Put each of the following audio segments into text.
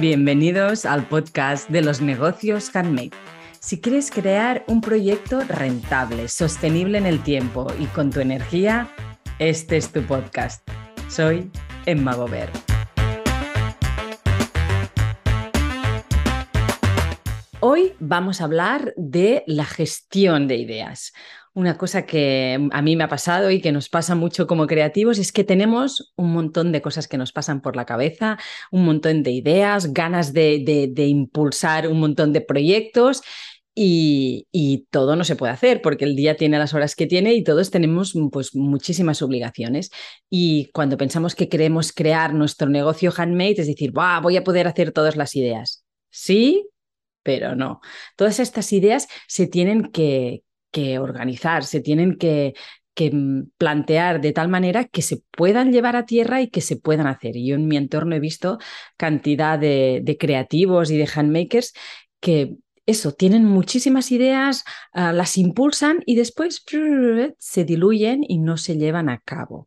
Bienvenidos al podcast de los negocios handmade. Si quieres crear un proyecto rentable, sostenible en el tiempo y con tu energía, este es tu podcast. Soy Emma Gober. Hoy vamos a hablar de la gestión de ideas. Una cosa que a mí me ha pasado y que nos pasa mucho como creativos es que tenemos un montón de cosas que nos pasan por la cabeza, un montón de ideas, ganas de, impulsar un montón de proyectos y, todo no se puede hacer porque el día tiene las horas que tiene y todos tenemos pues, muchísimas obligaciones. Y cuando pensamos que queremos crear nuestro negocio handmade, es decir, voy a poder hacer todas las ideas. Sí, pero no. Todas estas ideas se tienen que, que organizar, se tienen que, mm, plantear de tal manera que se puedan llevar a tierra y que se puedan hacer. Y yo en mi entorno he visto cantidad de, creativos y de handmakers que eso, tienen muchísimas ideas, ah, las impulsan y después se diluyen y no se llevan a cabo.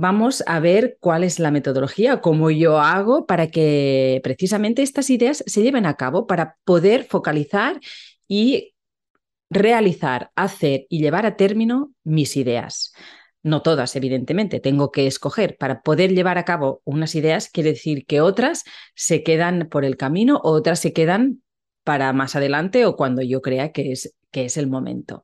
Vamos a ver cuál es la metodología, cómo yo hago para que precisamente estas ideas se lleven a cabo, para poder focalizar y realizar, hacer y llevar a término mis ideas. No todas, evidentemente, tengo que escoger. Para poder llevar a cabo unas ideas, quiere decir que otras se quedan por el camino, o otras se quedan para más adelante o cuando yo crea que es, que es el momento.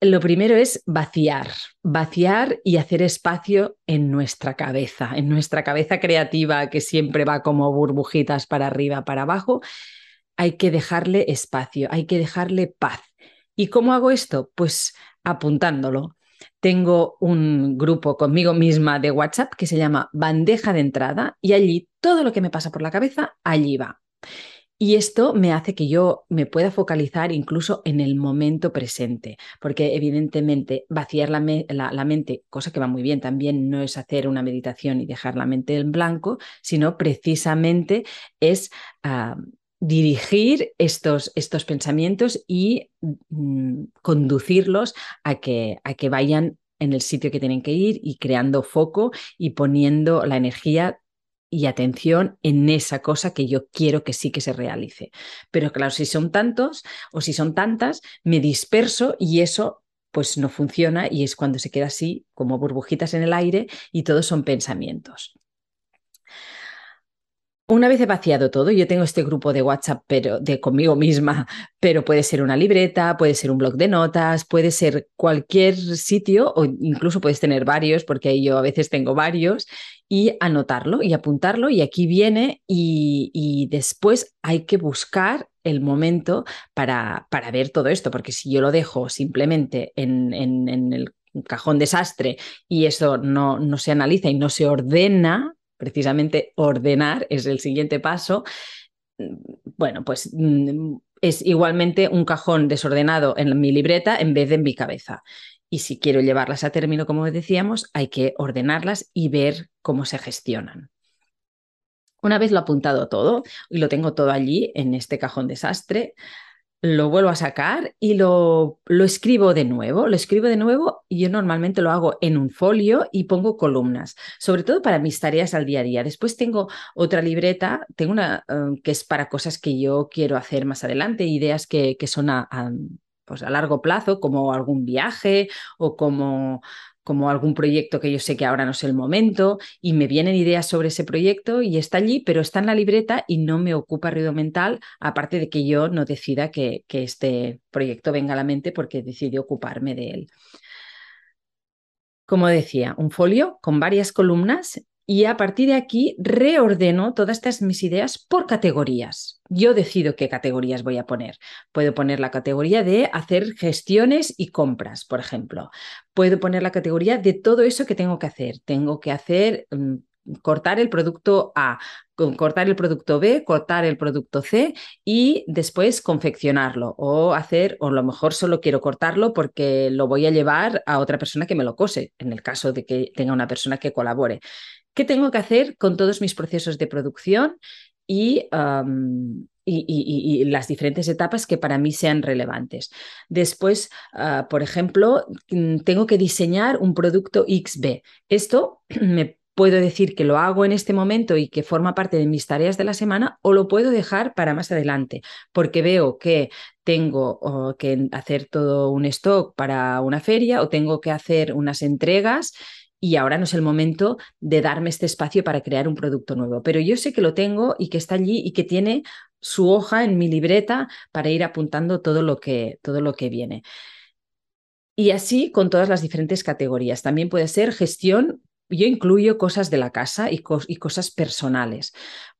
Lo primero es vaciar, vaciar y hacer espacio en nuestra cabeza, en nuestra cabeza creativa que siempre va como burbujitas para arriba, para abajo, hay que dejarle espacio, hay que dejarle paz. ¿Y cómo hago esto? Pues apuntándolo. Tengo un grupo conmigo misma de WhatsApp que se llama Bandeja de Entrada y allí todo lo que me pasa por la cabeza, allí va. Y esto me hace que yo me pueda focalizar incluso en el momento presente, porque evidentemente vaciar la, mente, cosa que va muy bien también, no es hacer una meditación y dejar la mente en blanco, sino precisamente es ah, dirigir estos, estos pensamientos y mm, conducirlos a que, a que vayan en el sitio que tienen que ir y creando foco y poniendo la energía y atención en esa cosa que yo quiero que sí que se realice. Pero claro, si son tantos o si son tantas, me disperso y eso pues no funciona y es cuando se queda así como burbujitas en el aire y todos son pensamientos. Una vez he vaciado todo, yo tengo este grupo de WhatsApp pero de conmigo misma, pero puede ser una libreta, puede ser un blog de notas, puede ser cualquier sitio o incluso puedes tener varios, porque yo a veces tengo varios, y anotarlo y apuntarlo y aquí viene y, después hay que buscar el momento para, para, ver todo esto, porque si yo lo dejo simplemente en, en el cajón desastre y eso no, no se analiza y no se ordena, precisamente ordenar es el siguiente paso, bueno, pues mm, es igualmente un cajón desordenado en mi libreta en vez de en mi cabeza. Y si quiero llevarlas a término, como decíamos, hay que ordenarlas y ver cómo se gestionan. Una vez lo apuntado todo y lo tengo todo allí en este cajón desastre, lo vuelvo a sacar y lo, lo, escribo de nuevo. Lo escribo de nuevo y yo normalmente lo hago en un folio y pongo columnas, sobre todo para mis tareas al día a día. Después tengo otra libreta, tengo una eh, que es para cosas que yo quiero hacer más adelante, ideas que, que son a, pues a largo plazo, como algún viaje o como como algún proyecto que yo sé que ahora no es el momento y me vienen ideas sobre ese proyecto y está allí, pero está en la libreta y no me ocupa ruido mental, aparte de que yo no decida que, que este proyecto venga a la mente porque decidí ocuparme de él. Como decía, un folio con varias columnas y a partir de aquí reordeno todas estas mis ideas por categorías. Yo decido qué categorías voy a poner. Puedo poner la categoría de hacer gestiones y compras, por ejemplo. Puedo poner la categoría de todo eso que tengo que hacer. Tengo que hacer mm, cortar el producto A, cortar el producto B, cortar el producto C y después confeccionarlo o hacer, o a lo mejor solo quiero cortarlo porque lo voy a llevar a otra persona que me lo cose, en el caso de que tenga una persona que colabore qué tengo que hacer con todos mis procesos de producción y, y, las diferentes etapas que para mí sean relevantes. Después, ah, por ejemplo, mm, tengo que diseñar un producto XB. Esto me puedo decir que lo hago en este momento y que forma parte de mis tareas de la semana o lo puedo dejar para más adelante, porque veo que tengo que hacer todo un stock para una feria o tengo que hacer unas entregas y ahora no es el momento de darme este espacio para crear un producto nuevo. Pero yo sé que lo tengo y que está allí y que tiene su hoja en mi libreta para ir apuntando todo lo que, todo lo que viene. Y así con todas las diferentes categorías. También puede ser gestión yo incluyo cosas de la casa y, y, cosas personales,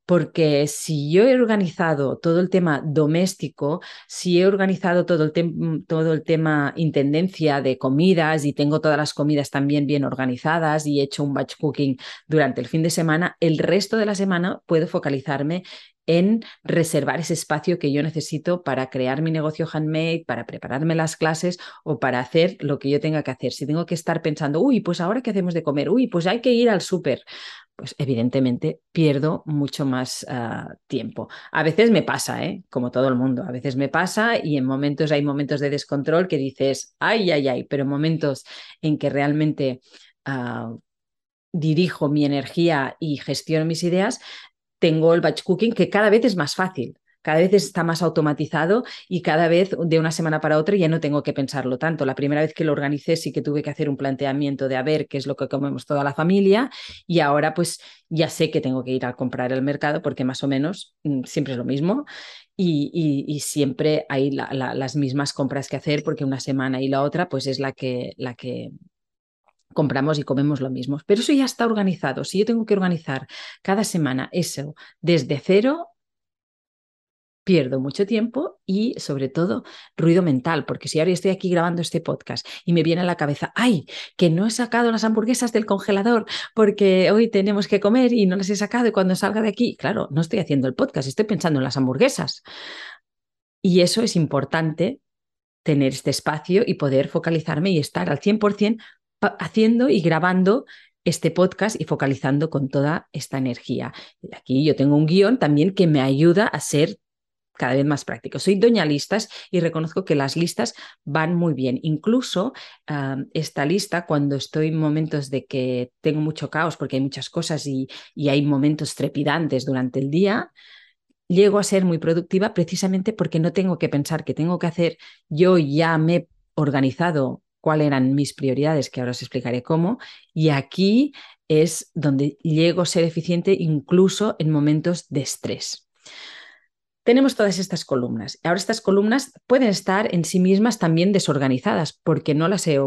porque si yo he organizado todo el tema doméstico, si he organizado todo el, todo el tema intendencia de comidas y tengo todas las comidas también bien organizadas y he hecho un batch cooking durante el fin de semana, el resto de la semana puedo focalizarme en reservar ese espacio que yo necesito para crear mi negocio handmade, para prepararme las clases o para hacer lo que yo tenga que hacer. Si tengo que estar pensando, uy, pues ahora qué hacemos de comer, uy, pues hay que ir al súper, pues evidentemente pierdo mucho más ah, tiempo. A veces me pasa, ¿eh? como todo el mundo, a veces me pasa y en momentos hay momentos de descontrol que dices, ay, ay, ay, pero en momentos en que realmente... Ah, dirijo mi energía y gestiono mis ideas, tengo el batch cooking que cada vez es más fácil. Cada vez está más automatizado y cada vez de una semana para otra ya no tengo que pensarlo tanto. La primera vez que lo organicé sí que tuve que hacer un planteamiento de a ver qué es lo que comemos toda la familia y ahora pues ya sé que tengo que ir a comprar el mercado porque más o menos mm, siempre es lo mismo y, siempre hay las mismas compras que hacer porque una semana y la otra pues es la que, la que compramos y comemos lo mismo. Pero eso ya está organizado. Si yo tengo que organizar cada semana eso desde cero, pierdo mucho tiempo y sobre todo ruido mental, porque si ahora estoy aquí grabando este podcast y me viene a la cabeza, ay, que no he sacado las hamburguesas del congelador porque hoy tenemos que comer y no las he sacado y cuando salga de aquí, claro, no estoy haciendo el podcast, estoy pensando en las hamburguesas. Y eso es importante tener este espacio y poder focalizarme y estar al 100% haciendo y grabando este podcast y focalizando con toda esta energía. Aquí yo tengo un guion también que me ayuda a ser cada vez más práctico. Soy doña listas y reconozco que las listas van muy bien. Incluso esta lista, cuando estoy en momentos de que tengo mucho caos porque hay muchas cosas y, y hay momentos trepidantes durante el día, llego a ser muy productiva precisamente porque no tengo que pensar que tengo que hacer. Yo ya me he organizado cuáles eran mis prioridades, que ahora os explicaré cómo, y aquí es donde llego a ser eficiente incluso en momentos de estrés. Tenemos todas estas columnas. Ahora estas columnas pueden estar en sí mismas también desorganizadas porque no las he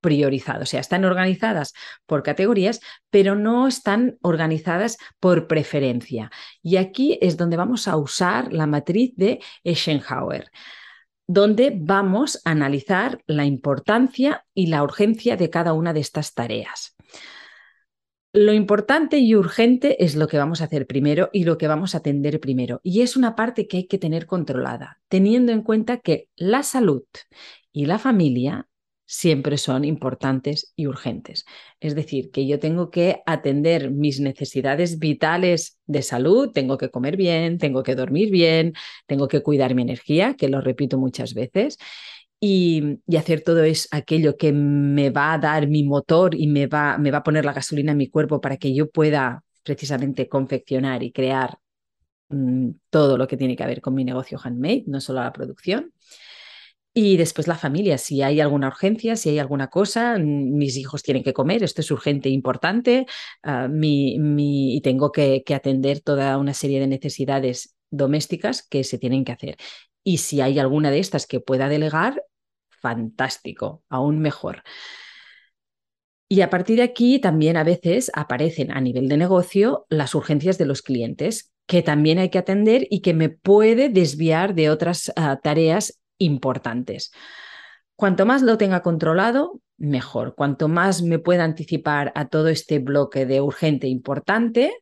priorizado. O sea, están organizadas por categorías, pero no están organizadas por preferencia. Y aquí es donde vamos a usar la matriz de Eisenhower donde vamos a analizar la importancia y la urgencia de cada una de estas tareas. Lo importante y urgente es lo que vamos a hacer primero y lo que vamos a atender primero. Y es una parte que hay que tener controlada, teniendo en cuenta que la salud y la familia siempre son importantes y urgentes. Es decir, que yo tengo que atender mis necesidades vitales de salud, tengo que comer bien, tengo que dormir bien, tengo que cuidar mi energía, que lo repito muchas veces, y, hacer todo es aquello que me va a dar mi motor y me va, me va a poner la gasolina en mi cuerpo para que yo pueda precisamente confeccionar y crear mm, todo lo que tiene que ver con mi negocio handmade, no solo la producción. Y después la familia, si hay alguna urgencia, si hay alguna cosa, mm, mis hijos tienen que comer, esto es urgente e importante, ah, mi, y tengo que, que atender toda una serie de necesidades domésticas que se tienen que hacer. Y si hay alguna de estas que pueda delegar, fantástico, aún mejor. Y a partir de aquí también a veces aparecen a nivel de negocio las urgencias de los clientes, que también hay que atender y que me puede desviar de otras ah, tareas importantes. Cuanto más lo tenga controlado, mejor. Cuanto más me pueda anticipar a todo este bloque de urgente e importante,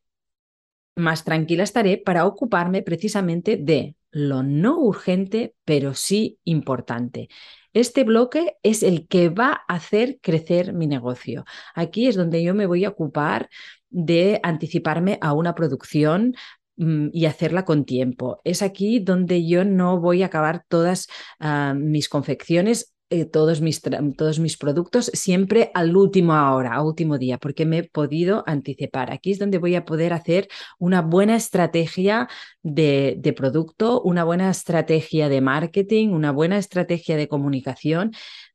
más tranquila estaré para ocuparme precisamente de lo no urgente, pero sí importante. Este bloque es el que va a hacer crecer mi negocio. Aquí es donde yo me voy a ocupar de anticiparme a una producción y hacerla con tiempo. Es aquí donde yo no voy a acabar todas ah, mis confecciones eh, todos, mis todos mis productos siempre al último hora, a último día, porque me he podido anticipar. Aquí es donde voy a poder hacer una buena estrategia de producto, una buena estrategia de marketing, una buena estrategia de comunicación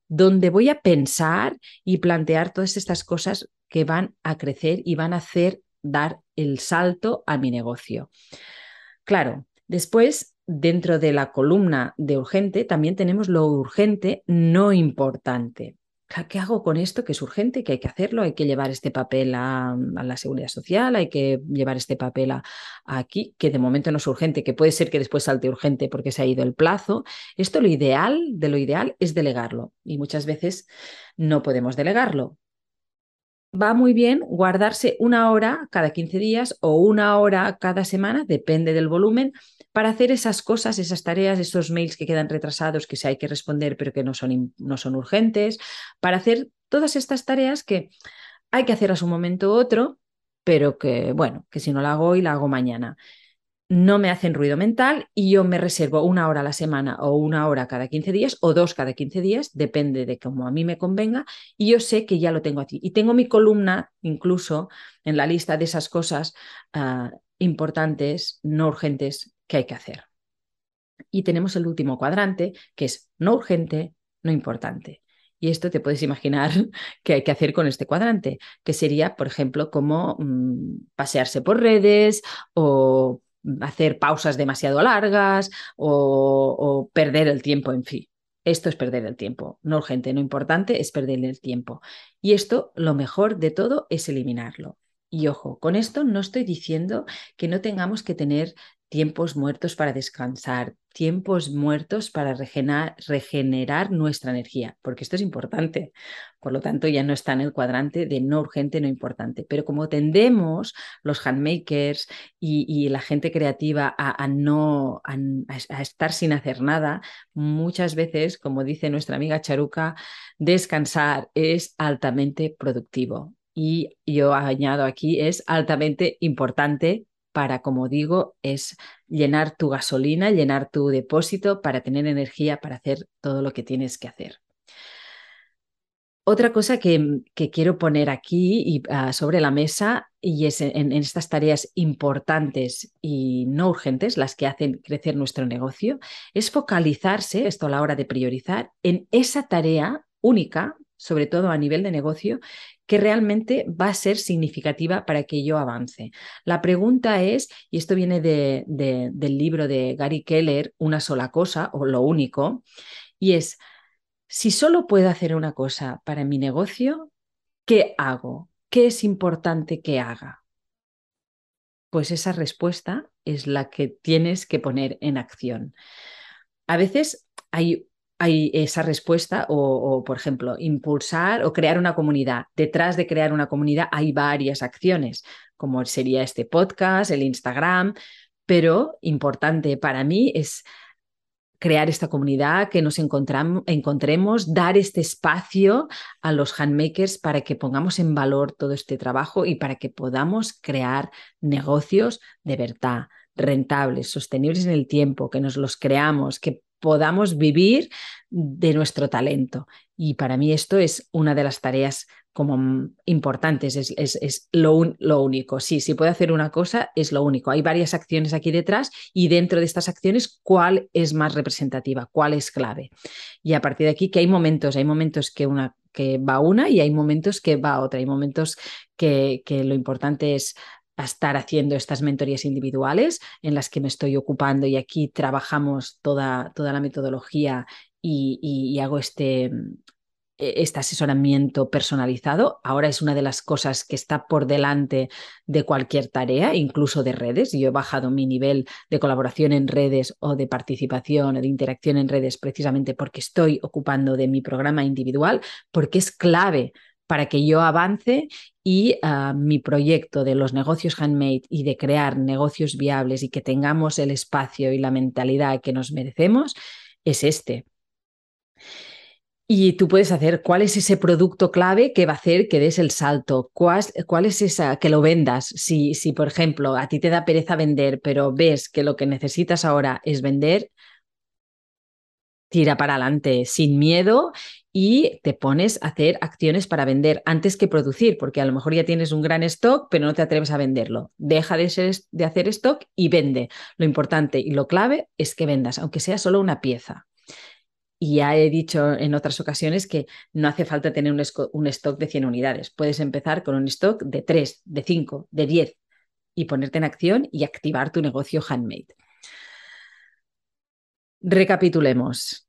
donde voy a pensar y plantear todas estas cosas que van a crecer y van a hacer dar el salto a mi negocio. Claro, después, dentro de la columna de urgente, también tenemos lo urgente no importante. ¿Qué hago con esto que es urgente, que hay que hacerlo? Hay que llevar este papel a, la seguridad social, hay que llevar este papel a, aquí, que de momento no es urgente, que puede ser que después salte urgente porque se ha ido el plazo. Esto lo ideal, de lo ideal, es delegarlo y muchas veces no podemos delegarlo va muy bien guardarse una hora cada 15 días o una hora cada semana, depende del volumen, para hacer esas cosas, esas tareas, esos mails que quedan retrasados, que sí hay que responder, pero que no son, no son urgentes, para hacer todas estas tareas que hay que hacer a su momento otro, pero que, bueno, que si no la hago hoy, la hago mañana no me hacen ruido mental y yo me reservo una hora a la semana o una hora cada 15 días o dos cada 15 días, depende de cómo a mí me convenga, y yo sé que ya lo tengo aquí. Y tengo mi columna incluso en la lista de esas cosas ah, importantes, no urgentes, que hay que hacer. Y tenemos el último cuadrante, que es no urgente, no importante. Y esto te puedes imaginar qué hay que hacer con este cuadrante, que sería, por ejemplo, como mm, pasearse por redes o hacer pausas demasiado largas o, perder el tiempo, en fin. Esto es perder el tiempo, no urgente, no importante, es perder el tiempo. Y esto, lo mejor de todo, es eliminarlo. Y ojo, con esto no estoy diciendo que no tengamos que tener tiempos muertos para descansar, tiempos muertos para regenerar, nuestra energía, porque esto es importante. Por lo tanto, ya no está en el cuadrante de no urgente, no importante. Pero como tendemos los handmakers y, la gente creativa a, no a, estar sin hacer nada, muchas veces, como dice nuestra amiga Charuca, descansar es altamente productivo. Y yo añado aquí, es altamente importante para, como digo, es llenar tu gasolina, llenar tu depósito para tener energía para hacer todo lo que tienes que hacer. Otra cosa que, quiero poner aquí y, ah, sobre la mesa y es en, estas tareas importantes y no urgentes, las que hacen crecer nuestro negocio, es focalizarse, esto a la hora de priorizar, en esa tarea única, sobre todo a nivel de negocio, que realmente va a ser significativa para que yo avance. La pregunta es, y esto viene del libro de Gary Keller, Una sola cosa o lo único, y es, si solo puedo hacer una cosa para mi negocio, ¿qué hago? ¿Qué es importante que haga? Pues esa respuesta es la que tienes que poner en acción. A veces hay hay esa respuesta o, por ejemplo, impulsar o crear una comunidad. Detrás de crear una comunidad hay varias acciones, como sería este podcast, el Instagram, pero importante para mí es crear esta comunidad, que nos encontremos, dar este espacio a los handmakers para que pongamos en valor todo este trabajo y para que podamos crear negocios de verdad, rentables, sostenibles en el tiempo, que nos los creamos, que podamos vivir de nuestro talento. Y para mí esto es una de las tareas como importantes, es, es, lo, lo, único. Sí, si puedo hacer una cosa, es lo único. Hay varias acciones aquí detrás y dentro de estas acciones, ¿cuál es más representativa? ¿Cuál es clave? Y a partir de aquí, que hay momentos, hay momentos que una que va una y hay momentos que va otra. Hay momentos que, que lo importante es a estar haciendo estas mentorías individuales en las que me estoy ocupando y aquí trabajamos toda, toda la metodología y, hago este, e, este asesoramiento personalizado. Ahora es una de las cosas que está por delante de cualquier tarea, incluso de redes. Yo he bajado mi nivel de colaboración en redes o de participación o de interacción en redes precisamente porque estoy ocupando de mi programa individual, porque es clave para que yo avance y ah, mi proyecto de los negocios handmade y de crear negocios viables y que tengamos el espacio y la mentalidad que nos merecemos es este. Y tú puedes hacer cuál es ese producto clave que va a hacer que des el salto, cuál, cuál es esa, que lo vendas. Si, si, por ejemplo, a ti te da pereza vender, pero ves que lo que necesitas ahora es vender, tira para adelante sin miedo y te pones a hacer acciones para vender antes que producir, porque a lo mejor ya tienes un gran stock, pero no te atreves a venderlo. Deja de, de hacer stock y vende. Lo importante y lo clave es que vendas, aunque sea solo una pieza. Y ya he dicho en otras ocasiones que no hace falta tener un, un stock de 100 unidades. Puedes empezar con un stock de 3, de 5, de 10 y ponerte en acción y activar tu negocio handmade. Recapitulemos.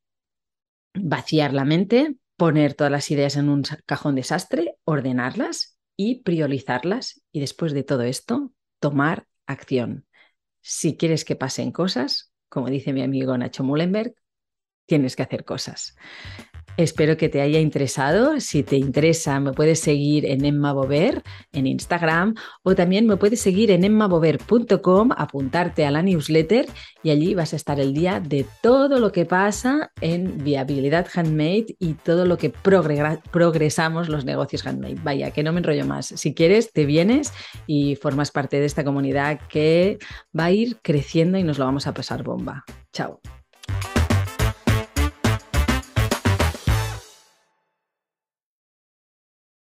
Vaciar la mente, poner todas las ideas en un cajón desastre, ordenarlas y priorizarlas. Y después de todo esto, tomar acción. Si quieres que pasen cosas, como dice mi amigo Nacho Mullenberg, tienes que hacer cosas. Espero que te haya interesado. Si te interesa, me puedes seguir en Emma Bover en Instagram o también me puedes seguir en emmabover.com, apuntarte a la newsletter y allí vas a estar el día de todo lo que pasa en viabilidad handmade y todo lo que progresamos los negocios handmade. Vaya, que no me enrollo más. Si quieres, te vienes y formas parte de esta comunidad que va a ir creciendo y nos lo vamos a pasar bomba. Chao.